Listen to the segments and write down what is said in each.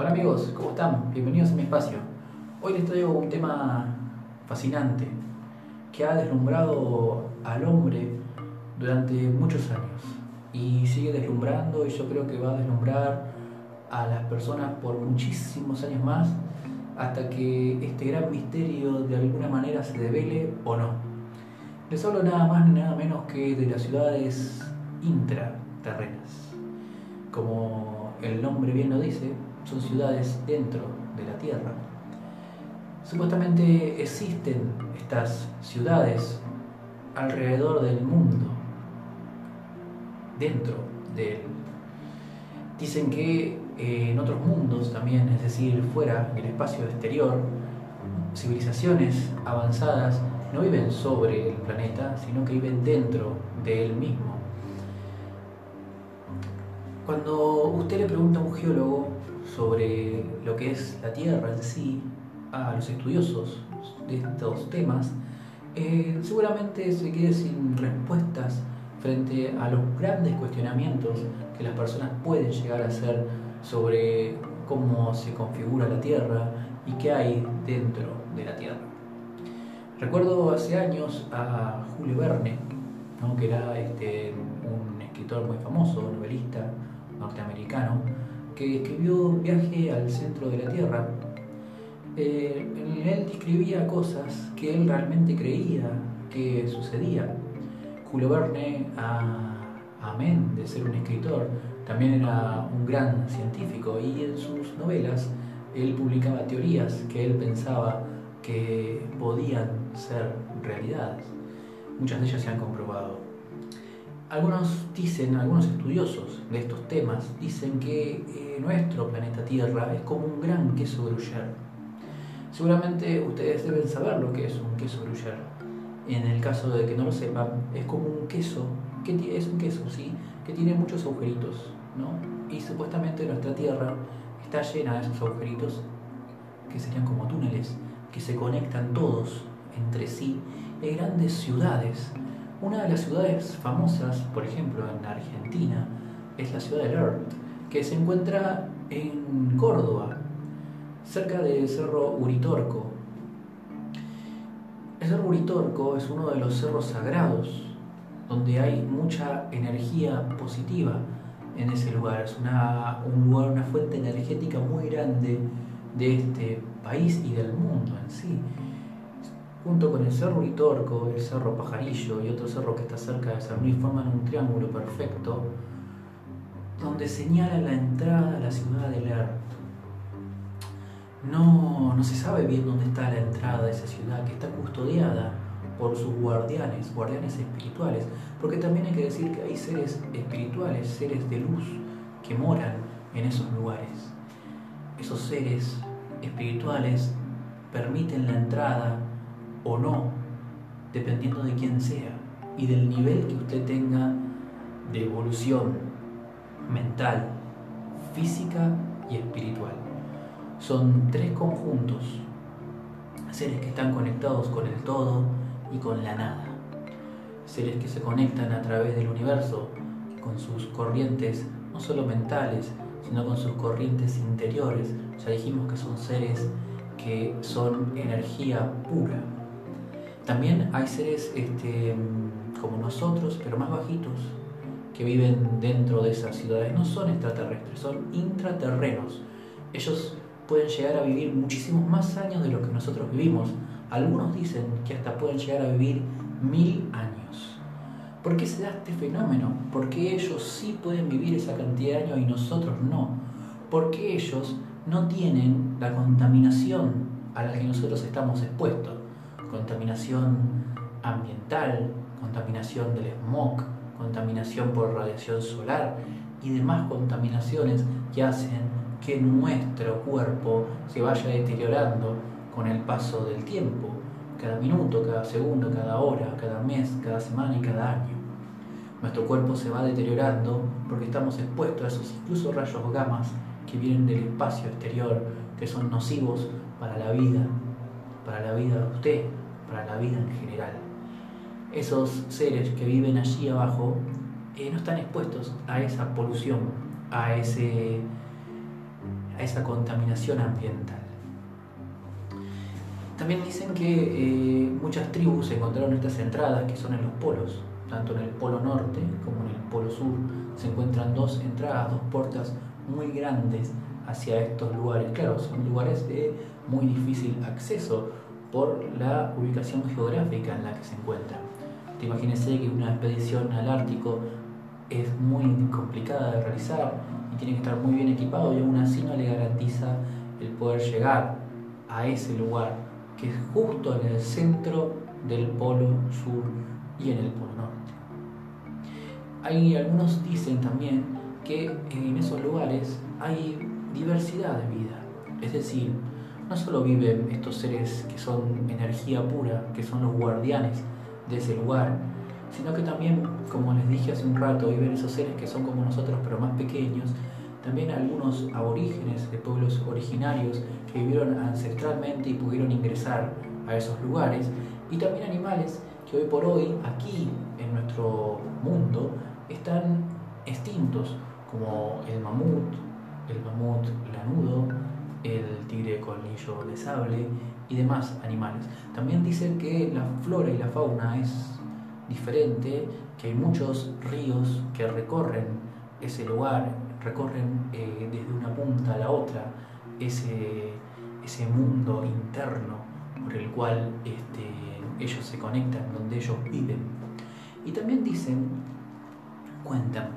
Hola amigos, ¿cómo están? Bienvenidos a mi espacio. Hoy les traigo un tema fascinante que ha deslumbrado al hombre durante muchos años y sigue deslumbrando y yo creo que va a deslumbrar a las personas por muchísimos años más hasta que este gran misterio de alguna manera se devele o no. Les hablo nada más ni nada menos que de las ciudades intraterrenas. Como el nombre bien lo dice, son ciudades dentro de la Tierra. Supuestamente existen estas ciudades alrededor del mundo, dentro de él. Dicen que eh, en otros mundos también, es decir, fuera, en el espacio exterior, civilizaciones avanzadas no viven sobre el planeta, sino que viven dentro de él mismo. Cuando usted le pregunta a un geólogo sobre lo que es la Tierra en sí, a los estudiosos de estos temas, eh, seguramente se quede sin respuestas frente a los grandes cuestionamientos que las personas pueden llegar a hacer sobre cómo se configura la Tierra y qué hay dentro de la Tierra. Recuerdo hace años a Julio Verne, que era este, un escritor muy famoso, novelista norteamericano, que escribió Viaje al centro de la Tierra. Eh, él describía cosas que él realmente creía que sucedían. Julio Verne, amén de ser un escritor, también era un gran científico y en sus novelas él publicaba teorías que él pensaba que podían ser realidades. Muchas de ellas se han comprobado. Algunos dicen, algunos estudiosos de estos temas, dicen que eh, nuestro planeta Tierra es como un gran queso gruyère. Seguramente ustedes deben saber lo que es un queso gruyère. En el caso de que no lo sepan, es como un queso, que es un queso, sí, que tiene muchos agujeritos, ¿no? Y supuestamente nuestra Tierra está llena de esos agujeritos, que serían como túneles, que se conectan todos entre sí. Hay grandes ciudades una de las ciudades famosas, por ejemplo, en Argentina, es la ciudad de Lerт, que se encuentra en Córdoba, cerca del Cerro Uritorco. El Cerro Uritorco es uno de los cerros sagrados, donde hay mucha energía positiva en ese lugar. Es una, un lugar, una fuente energética muy grande de este país y del mundo en sí junto con el Cerro Uritorco, el Cerro Pajarillo y otro cerro que está cerca de San Luis, forman un triángulo perfecto donde señala la entrada a la ciudad de Ler. No, no se sabe bien dónde está la entrada de esa ciudad, que está custodiada por sus guardianes, guardianes espirituales, porque también hay que decir que hay seres espirituales, seres de luz, que moran en esos lugares. Esos seres espirituales permiten la entrada o no, dependiendo de quién sea y del nivel que usted tenga de evolución mental, física y espiritual. Son tres conjuntos, seres que están conectados con el todo y con la nada, seres que se conectan a través del universo con sus corrientes, no solo mentales, sino con sus corrientes interiores. Ya dijimos que son seres que son energía pura, también hay seres este, como nosotros, pero más bajitos, que viven dentro de esas ciudades. No son extraterrestres, son intraterrenos. Ellos pueden llegar a vivir muchísimos más años de lo que nosotros vivimos. Algunos dicen que hasta pueden llegar a vivir mil años. ¿Por qué se da este fenómeno? ¿Por qué ellos sí pueden vivir esa cantidad de años y nosotros no? ¿Por qué ellos no tienen la contaminación a la que nosotros estamos expuestos? Contaminación ambiental, contaminación del smog, contaminación por radiación solar y demás contaminaciones que hacen que nuestro cuerpo se vaya deteriorando con el paso del tiempo, cada minuto, cada segundo, cada hora, cada mes, cada semana y cada año. Nuestro cuerpo se va deteriorando porque estamos expuestos a esos incluso rayos gamas que vienen del espacio exterior, que son nocivos para la vida, para la vida de usted, para la vida en general. Esos seres que viven allí abajo eh, no están expuestos a esa polución, a ese, a esa contaminación ambiental. También dicen que eh, muchas tribus encontraron estas entradas que son en los polos, tanto en el polo norte como en el polo sur. Se encuentran dos entradas, dos puertas muy grandes hacia estos lugares. Claro, son lugares de muy difícil acceso por la ubicación geográfica en la que se encuentran. Te imagínese que una expedición al Ártico es muy complicada de realizar y tiene que estar muy bien equipado y aún así no le garantiza el poder llegar a ese lugar que es justo en el centro del polo sur y en el polo norte. Hay algunos dicen también que en esos lugares hay diversidad de vida, es decir, no solo viven estos seres que son energía pura, que son los guardianes de ese lugar, sino que también, como les dije hace un rato, viven esos seres que son como nosotros pero más pequeños, también algunos aborígenes de pueblos originarios que vivieron ancestralmente y pudieron ingresar a esos lugares, y también animales que hoy por hoy aquí en nuestro mundo están extintos, como el mamut, el mamut lanudo, el tigre colmillo de sable y demás animales. También dicen que la flora y la fauna es diferente, que hay muchos ríos que recorren ese lugar, recorren eh, desde una punta a la otra ese, ese mundo interno por el cual este, ellos se conectan, donde ellos viven. Y también dicen, cuentan,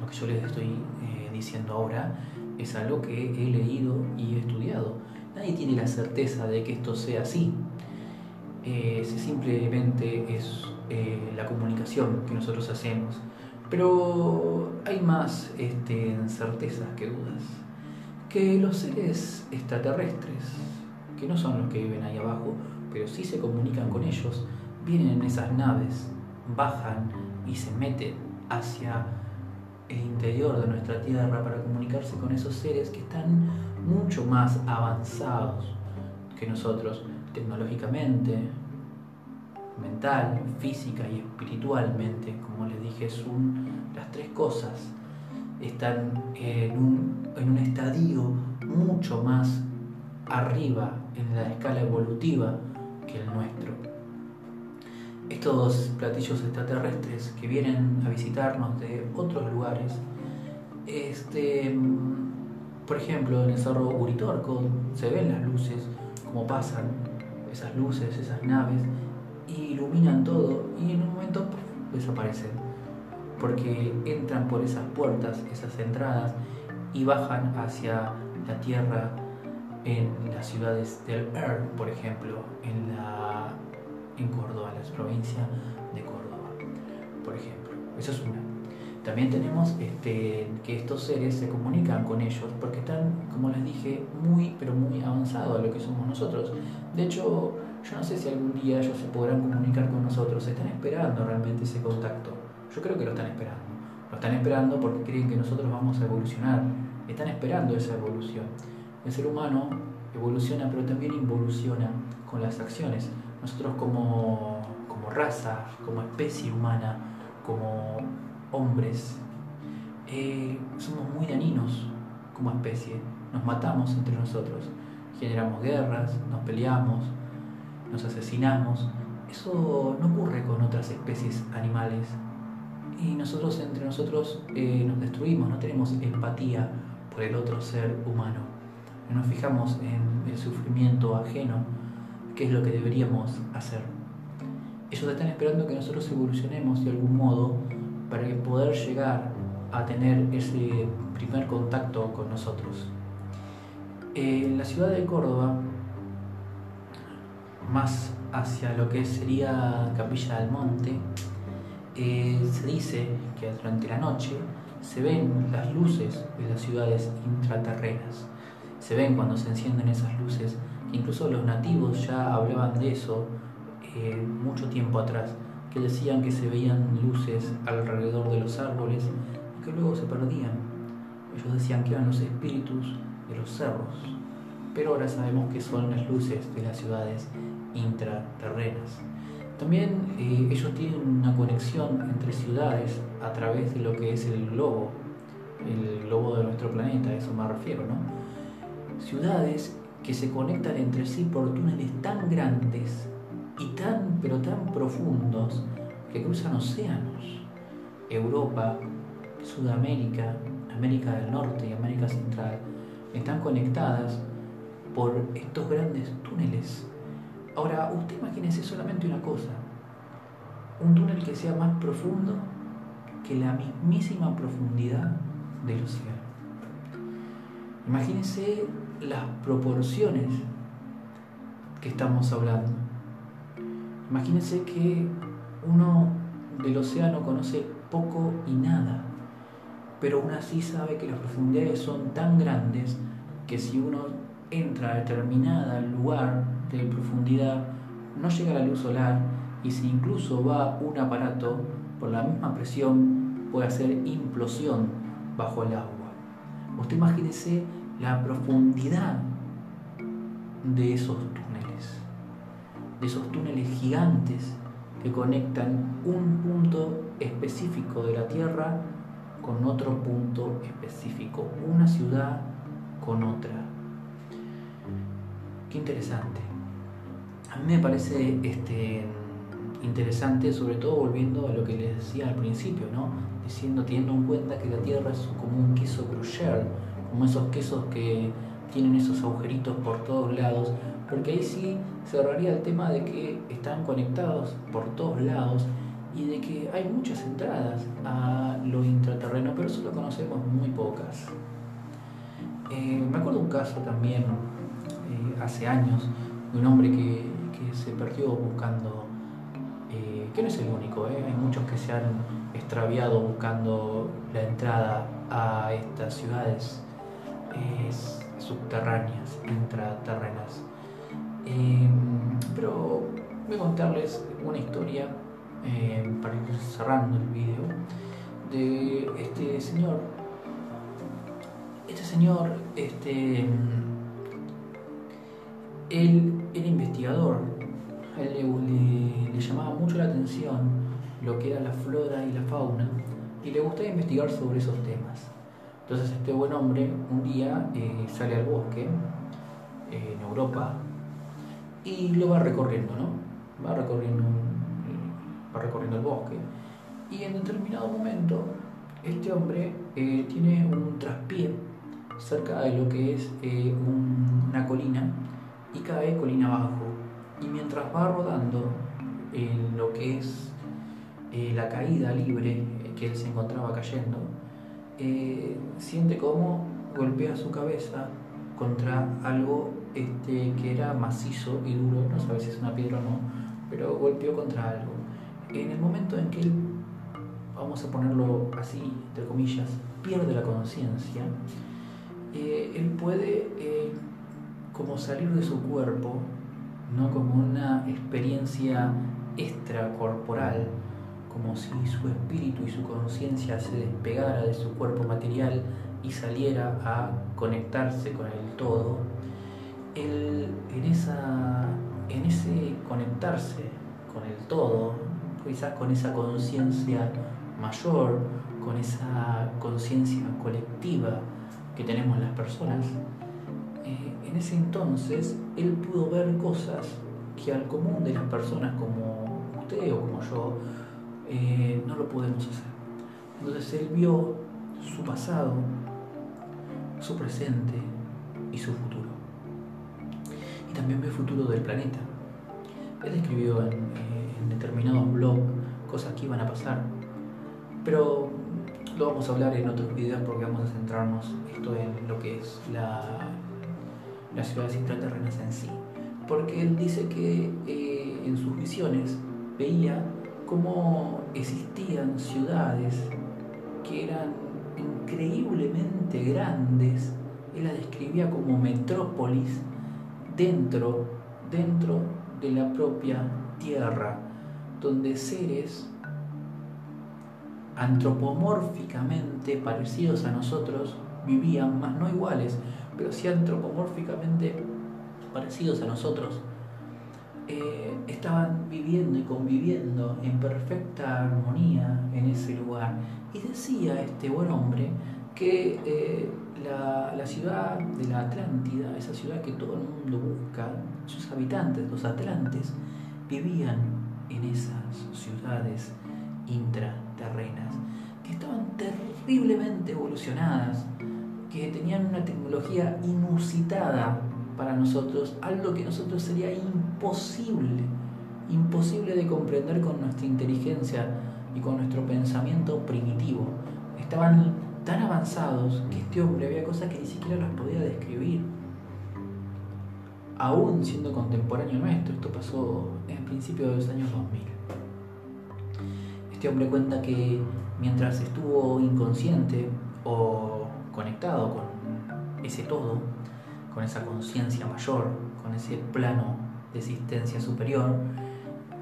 lo que yo les estoy eh, diciendo ahora, es algo que he leído y he estudiado. Nadie tiene la certeza de que esto sea así. Eh, simplemente es eh, la comunicación que nosotros hacemos. Pero hay más este, certezas que dudas. Que los seres extraterrestres, que no son los que viven ahí abajo, pero sí se comunican con ellos, vienen en esas naves, bajan y se meten hacia el interior de nuestra Tierra para comunicarse con esos seres que están mucho más avanzados que nosotros tecnológicamente, mental, física y espiritualmente. Como les dije, son las tres cosas están en un, en un estadio mucho más arriba en la escala evolutiva que el nuestro estos platillos extraterrestres que vienen a visitarnos de otros lugares, este, por ejemplo, en el cerro Uritorco se ven las luces, como pasan esas luces, esas naves, iluminan todo y en un momento desaparecen, porque entran por esas puertas, esas entradas, y bajan hacia la tierra en las ciudades del Er, por ejemplo, en la en Córdoba, la provincia de Córdoba, por ejemplo. Eso es una. También tenemos este, que estos seres se comunican con ellos porque están, como les dije, muy, pero muy avanzados a lo que somos nosotros. De hecho, yo no sé si algún día ellos se podrán comunicar con nosotros. Están esperando realmente ese contacto. Yo creo que lo están esperando. Lo están esperando porque creen que nosotros vamos a evolucionar. Están esperando esa evolución. El ser humano evoluciona, pero también involuciona con las acciones nosotros como, raza, como especie humana, como hombres, eh, somos muy dañinos como especie. Nos matamos entre nosotros, generamos guerras, nos peleamos, nos asesinamos. Eso no ocurre con otras especies animales. Y nosotros entre nosotros eh, nos destruimos, no tenemos empatía por el otro ser humano. No nos fijamos en el sufrimiento ajeno qué es lo que deberíamos hacer. Ellos están esperando que nosotros evolucionemos de algún modo para poder llegar a tener ese primer contacto con nosotros. En la ciudad de Córdoba, más hacia lo que sería Capilla del Monte, eh, se dice que durante la noche se ven las luces de las ciudades intraterrenas. Se ven cuando se encienden esas luces Incluso los nativos ya hablaban de eso eh, mucho tiempo atrás, que decían que se veían luces alrededor de los árboles y que luego se perdían. Ellos decían que eran los espíritus de los cerros, pero ahora sabemos que son las luces de las ciudades intraterrenas. También eh, ellos tienen una conexión entre ciudades a través de lo que es el globo, el globo de nuestro planeta, a eso me refiero, ¿no? ciudades que se conectan entre sí por túneles tan grandes y tan, pero tan profundos que cruzan océanos. Europa, Sudamérica, América del Norte y América Central están conectadas por estos grandes túneles. Ahora, usted imagínese solamente una cosa, un túnel que sea más profundo que la mismísima profundidad del océano. Imagínense las proporciones que estamos hablando. Imagínense que uno del océano conoce poco y nada, pero aún así sabe que las profundidades son tan grandes que si uno entra a determinado lugar de profundidad, no llega la luz solar y si incluso va un aparato por la misma presión puede hacer implosión bajo el agua. Usted imagínese la profundidad de esos túneles, de esos túneles gigantes que conectan un punto específico de la Tierra con otro punto específico, una ciudad con otra. Qué interesante. A mí me parece este, interesante, sobre todo volviendo a lo que les decía al principio, ¿no? Diciendo, teniendo en cuenta que la Tierra es como un queso gruyère, como esos quesos que tienen esos agujeritos por todos lados, porque ahí sí cerraría el tema de que están conectados por todos lados y de que hay muchas entradas a lo intraterreno, pero solo conocemos muy pocas. Eh, me acuerdo un caso también eh, hace años de un hombre que, que se perdió buscando, eh, que no es el único, hay muchos que se han extraviado buscando la entrada a estas ciudades subterráneas, intraterrenas. Em, pero voy a contarles una historia em, para ir cerrando el video de este señor. Este señor, este, él era investigador, él le, le llamaba mucho la atención lo que era la flora y la fauna y le gustaba investigar sobre esos temas. Entonces este buen hombre un día eh, sale al bosque eh, en Europa y lo va recorriendo, ¿no? Va recorriendo, eh, va recorriendo el bosque y en determinado momento este hombre tiene un traspié cerca de lo que es una colina y cae colina abajo y mientras va rodando en lo que es la caída libre que él se encontraba cayendo, siente cómo golpea su cabeza contra algo este, que era macizo y duro, no sabe si es una piedra o no, pero golpeó contra algo. En el momento en que él, vamos a ponerlo así, entre comillas, pierde la conciencia, eh, él puede eh, como salir de su cuerpo, ¿no? como una experiencia extracorporal, como si su espíritu y su conciencia se despegara de su cuerpo material y saliera a conectarse con el todo, en, esa, en ese conectarse con el todo, quizás con esa conciencia mayor, con esa conciencia colectiva que tenemos las personas, eh, en ese entonces él pudo ver cosas que al común de las personas como usted o como yo eh, no lo podemos hacer. Entonces él vio su pasado, su presente y su futuro. Y también vio el futuro del planeta. Él escribió en, eh, determinados blogs cosas que iban a pasar. Pero lo vamos a hablar en otros videos porque vamos a centrarnos esto en lo que es la, las ciudades intraterrenas en sí. Porque él dice que eh, en sus visiones veía cómo existían ciudades que eran increíblemente grandes, él la describía como metrópolis dentro, dentro de la propia tierra, donde seres antropomórficamente parecidos a nosotros vivían, más no iguales, pero sí antropomórficamente parecidos a nosotros, eh, estaban viviendo y conviviendo en perfecta armonía en ese lugar. Y decía este buen hombre que eh, la, la, ciudad de la Atlántida, esa ciudad que todo el mundo busca, sus habitantes, los atlantes, vivían en esas ciudades intraterrenas, que estaban terriblemente evolucionadas, que tenían una tecnología inusitada para nosotros, algo que nosotros sería imposible, imposible de comprender con nuestra inteligencia y con nuestro pensamiento primitivo. Estaban tan avanzados que este hombre había cosas que ni siquiera las podía describir. Aún siendo contemporáneo nuestro, esto pasó en principio de los años 2000. Este hombre cuenta que mientras estuvo inconsciente o conectado con ese todo, con esa conciencia mayor, con ese plano de existencia superior,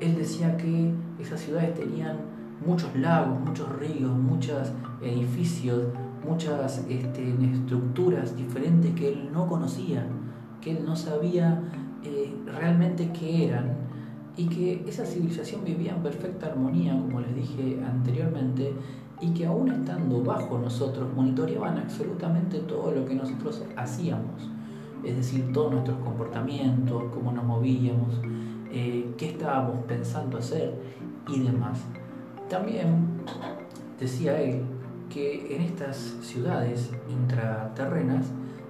él decía que esas ciudades tenían muchos lagos, muchos ríos, muchos edificios, muchas este, estructuras diferentes que él no conocía, que él no sabía eh, realmente qué eran y que esa civilización vivía en perfecta armonía, como les dije anteriormente, y que aún estando bajo nosotros monitoreaban absolutamente todo lo que nosotros hacíamos, es decir, todos nuestros comportamientos, cómo nos movíamos, eh, qué estábamos pensando hacer y demás. También decía él que en estas ciudades intraterrenas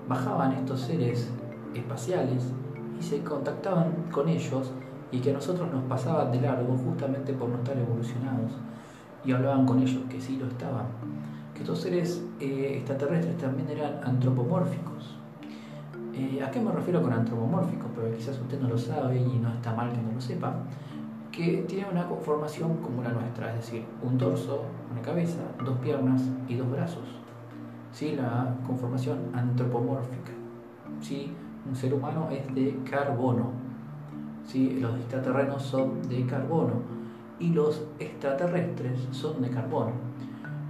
bajaban estos seres espaciales y se contactaban con ellos y que a nosotros nos pasaban de largo justamente por no estar evolucionados y hablaban con ellos que sí lo estaban. Que estos seres eh, extraterrestres también eran antropomórficos. ¿A qué me refiero con antropomórficos? Porque quizás usted no lo sabe y no está mal que no lo sepa que tiene una conformación como la nuestra, es decir, un torso, una cabeza, dos piernas y dos brazos. ¿Sí? La conformación antropomórfica. ¿Sí? Un ser humano es de carbono. ¿Sí? Los extraterrenos son de carbono y los extraterrestres son de carbono.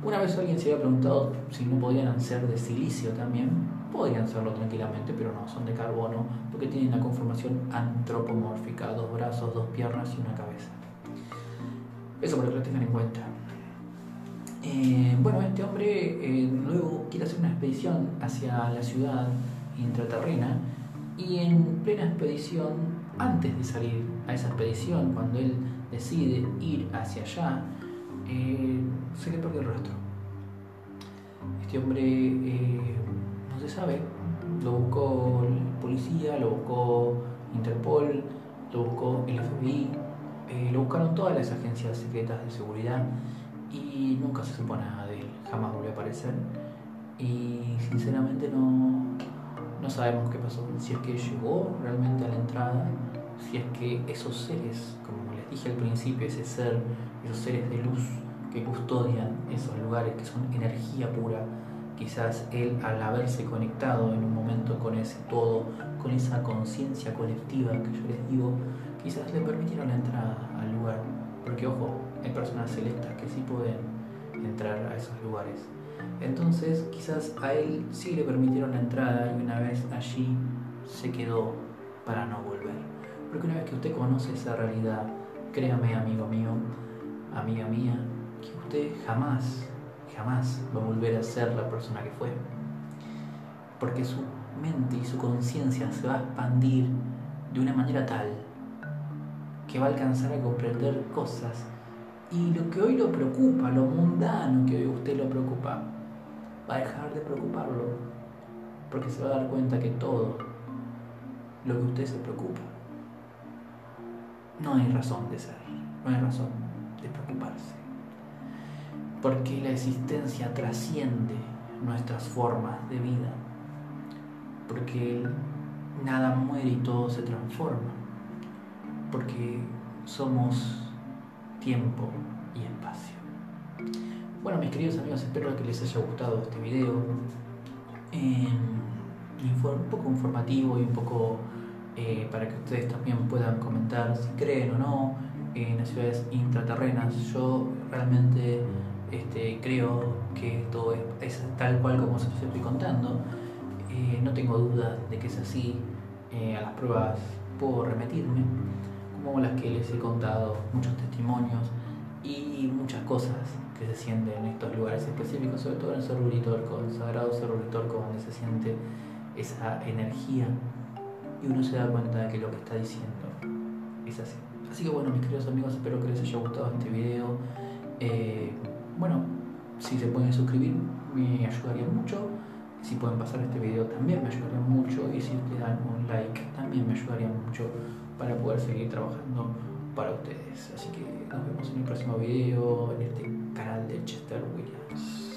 Una vez alguien se había preguntado si no podían ser de silicio también. Podrían serlo tranquilamente, pero no, son de carbono porque tienen la conformación antropomórfica, dos brazos, dos piernas y una cabeza. Eso para que lo tengan en cuenta. Eh, bueno, este hombre eh, luego quiere hacer una expedición hacia la ciudad intraterrena y en plena expedición, antes de salir a esa expedición, cuando él decide ir hacia allá, eh, se le perdió el rastro. Este hombre no se sabe, lo buscó la policía, lo buscó Interpol, lo buscó el FBI, eh, lo buscaron todas las agencias secretas de seguridad y nunca se supo nada de él, jamás volvió a aparecer. Y sinceramente no, no sabemos qué pasó, si es que llegó realmente a la entrada, si es que esos seres, como les dije al principio, ese ser, esos seres de luz que custodian esos lugares que son energía pura, quizás él al haberse conectado en un momento con ese todo, con esa conciencia colectiva que yo les digo, quizás le permitieron la entrada al lugar, porque ojo, hay personas celestas que sí pueden entrar a esos lugares. Entonces quizás a él sí le permitieron la entrada y una vez allí se quedó para no volver. Porque una vez que usted conoce esa realidad, créame amigo mío, amiga mía, que usted jamás, jamás va a volver a ser la persona que fue. Porque su mente y su conciencia se va a expandir de una manera tal que va a alcanzar a comprender cosas. Y lo que hoy lo preocupa, lo mundano que hoy usted lo preocupa, va a dejar de preocuparlo. Porque se va a dar cuenta que todo lo que usted se preocupa, no hay razón de ser, no hay razón de preocuparse. Porque la existencia trasciende nuestras formas de vida. Porque nada muere y todo se transforma porque somos tiempo y espacio. Bueno, mis queridos amigos, espero que les haya gustado este video. un poco informativo y un poco eh, para que ustedes también puedan comentar si creen o no en las ciudades intraterrenas. Yo realmente este, creo que esto es, tal cual como se los estoy contando. Eh, no tengo duda de que es así. Eh, a las pruebas puedo remitirme como las que les he contado, muchos testimonios y muchas cosas que se siente en estos lugares específicos, sobre todo en el Cerro Uritorco, el sagrado Cerro Uritorco, donde se siente esa energía y uno se da cuenta de que lo que está diciendo es así. Así que bueno, mis queridos amigos, espero que les haya gustado este video. Eh, bueno, si se pueden suscribir me ayudaría mucho. Si pueden pasar este video también me ayudaría mucho. Y si le dan un like también me ayudaría mucho para poder seguir trabajando para ustedes. Así que nos vemos en el próximo video en este canal de Chester Williams.